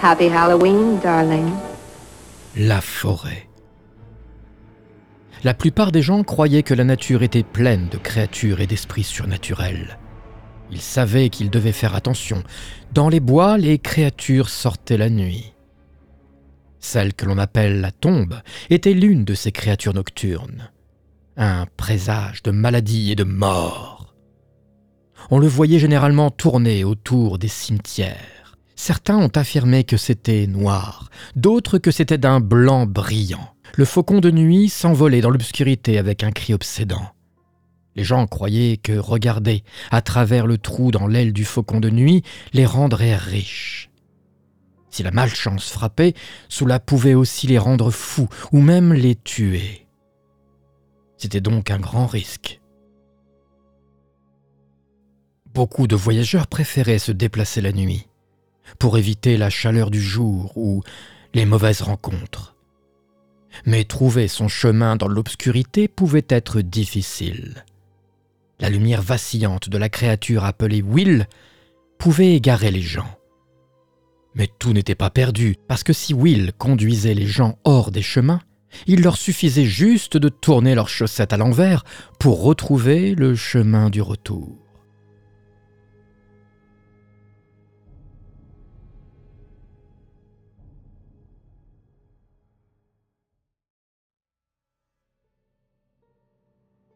Happy Halloween, darling. La forêt. La plupart des gens croyaient que la nature était pleine de créatures et d'esprits surnaturels. Ils savaient qu'ils devaient faire attention. Dans les bois, les créatures sortaient la nuit. Celle que l'on appelle la tombe était l'une de ces créatures nocturnes. Un présage de maladie et de mort. On le voyait généralement tourner autour des cimetières. Certains ont affirmé que c'était noir, d'autres que c'était d'un blanc brillant. Le faucon de nuit s'envolait dans l'obscurité avec un cri obsédant. Les gens croyaient que regarder à travers le trou dans l'aile du faucon de nuit les rendrait riches. Si la malchance frappait, cela pouvait aussi les rendre fous ou même les tuer. C'était donc un grand risque. Beaucoup de voyageurs préféraient se déplacer la nuit pour éviter la chaleur du jour ou les mauvaises rencontres. Mais trouver son chemin dans l'obscurité pouvait être difficile. La lumière vacillante de la créature appelée Will pouvait égarer les gens. Mais tout n'était pas perdu, parce que si Will conduisait les gens hors des chemins, il leur suffisait juste de tourner leurs chaussettes à l'envers pour retrouver le chemin du retour.